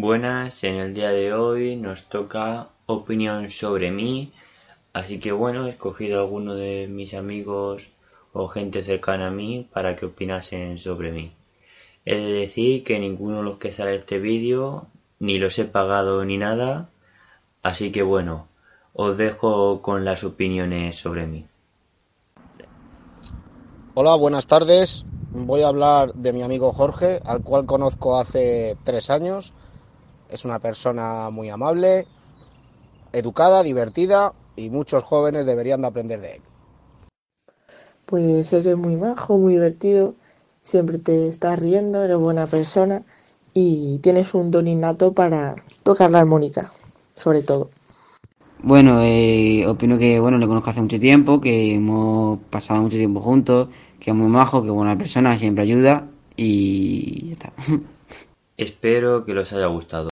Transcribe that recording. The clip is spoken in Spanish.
Buenas, en el día de hoy nos toca opinión sobre mí, así que bueno, he escogido a alguno de mis amigos o gente cercana a mí para que opinasen sobre mí. He de decir que ninguno de los que sale este vídeo ni los he pagado ni nada, así que bueno, os dejo con las opiniones sobre mí. Hola, buenas tardes. Voy a hablar de mi amigo Jorge, al cual conozco hace tres años. Es una persona muy amable, educada, divertida y muchos jóvenes deberían de aprender de él. Pues eres muy majo, muy divertido, siempre te estás riendo, eres buena persona y tienes un don innato para tocar la armónica, sobre todo. Bueno, eh, opino que bueno le conozco hace mucho tiempo, que hemos pasado mucho tiempo juntos, que es muy majo, que es buena persona, siempre ayuda y ya está. Espero que les haya gustado.